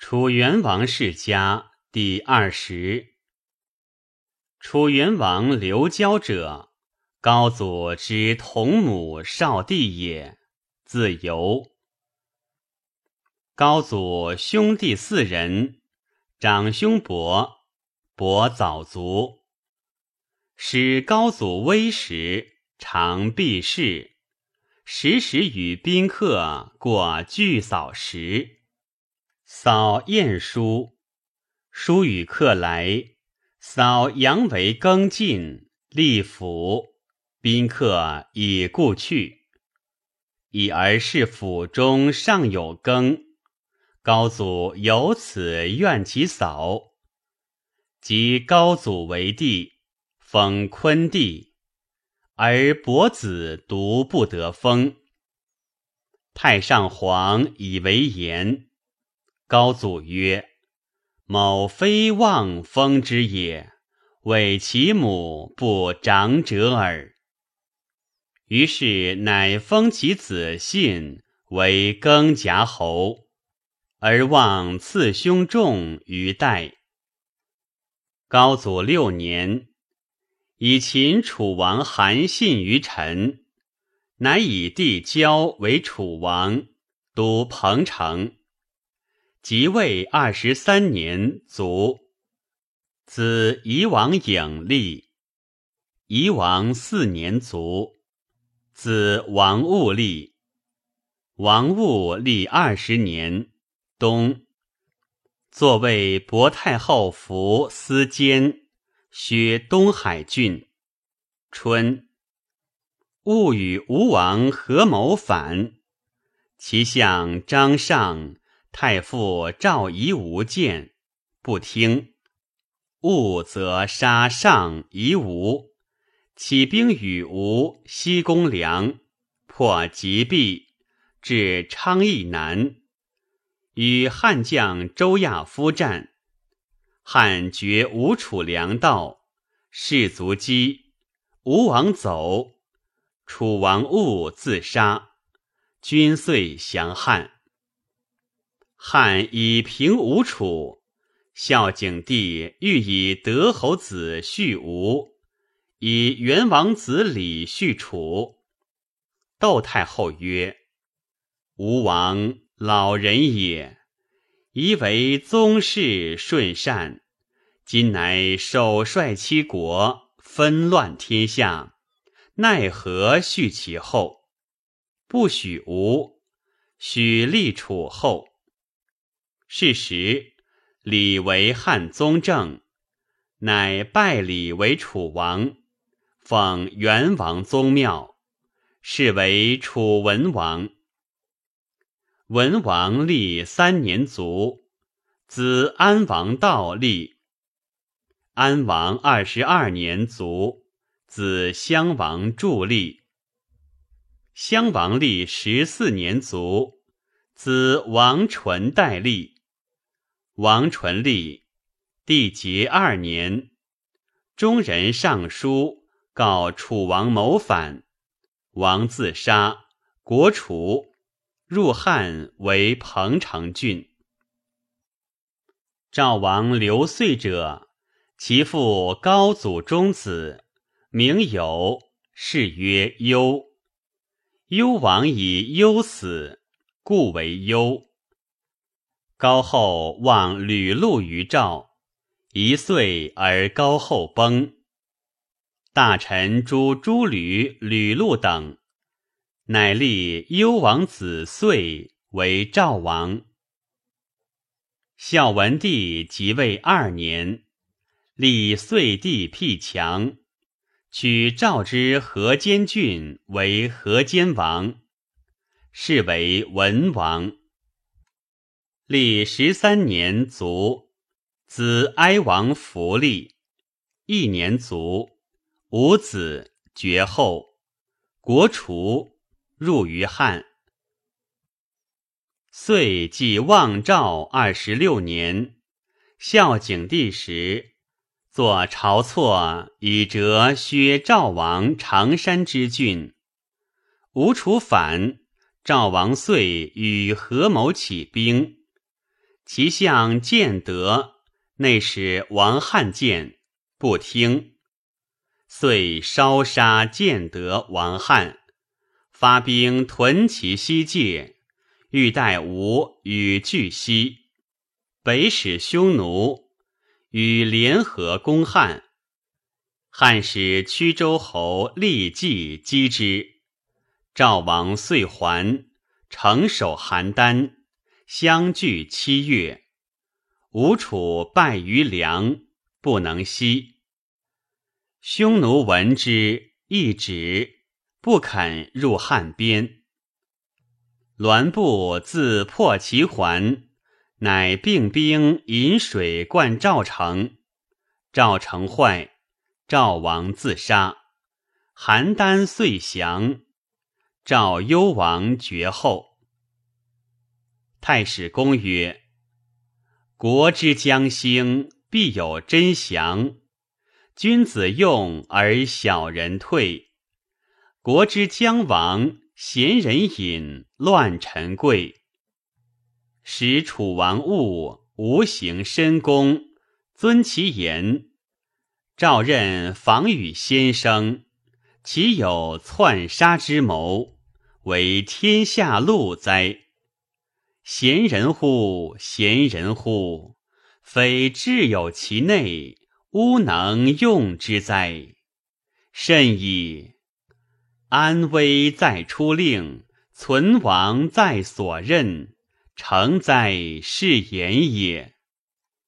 楚元王世家第二十。楚元王刘交者，高祖之同母少弟也，字游。高祖兄弟四人，长兄伯，伯早卒。使高祖微时，常避世，时时与宾客过聚扫时。扫晏书，书与客来，扫阳为更尽，立府，宾客已故去。已而是府中尚有羹，高祖由此怨其扫，即高祖为帝，封昆帝，而伯子独不得封。太上皇以为言。高祖曰：“某非望封之也，为其母不长者耳。”于是乃封其子信为更夹侯，而望次兄仲于代。高祖六年，以秦楚王韩信于陈，乃以弟交为楚王，都彭城。即位二十三年卒，子夷王颖立。夷王四年卒，子王戊立。王戊立二十年冬，坐为博太后服司监，薛东海郡。春，戊与吴王合谋反，其相张尚。太傅赵夷吾见，不听。误则杀上夷吾，起兵与吴西攻梁，破吉壁，至昌邑南，与汉将周亚夫战。汉绝吴楚粮道，士卒击，吴王走，楚王误自杀，军遂降汉。汉以平吴楚，孝景帝欲以德侯子续吴，以元王子李续楚。窦太后曰：“吴王老人也，宜为宗室顺善，今乃首率七国，纷乱天下，奈何续其后？不许吴，许立楚后。”是时，李为汉宗正，乃拜李为楚王，奉元王宗庙，是为楚文王。文王立三年卒，子安王道立。安王二十二年卒，子襄王助立。襄王立十四年卒，子王纯代立。王纯立，帝节二年，中人上书告楚王谋反，王自杀，国除，入汉为彭城郡。赵王刘遂者，其父高祖中子，名有，谥曰幽。幽王以忧死，故为幽。高后望吕禄于赵，一岁而高后崩。大臣诛诸吕、吕禄等，乃立幽王子遂为赵王。孝文帝即位二年，立遂帝辟强，取赵之河间郡为河间王，是为文王。历十三年卒，子哀王弗立，一年卒，无子，绝后，国除，入于汉。遂即望赵二十六年，孝景帝时，作晁错以折薛赵王常山之郡。吴楚反，赵王遂与合谋起兵。其相见德，内使王汉见不听，遂烧杀建德王汉，发兵屯其西界，欲待吴与拒西，北使匈奴与联合攻汉。汉使曲州侯立计击之，赵王遂还，城守邯郸。相距七月，吴楚败于梁，不能息。匈奴闻之，一止，不肯入汉边。栾布自破其环，乃并兵引水灌赵城。赵城坏，赵王自杀，邯郸遂降。赵幽王绝后。太史公曰：“国之将兴，必有真祥；君子用而小人退。国之将亡，贤人隐，乱臣贵。使楚王误，无行深功，尊其言。赵任防与先生，岂有篡杀之谋？为天下路哉！”贤人乎，贤人乎！非智有其内，吾能用之哉？甚矣！安危在出令，存亡在所任，诚哉是言也！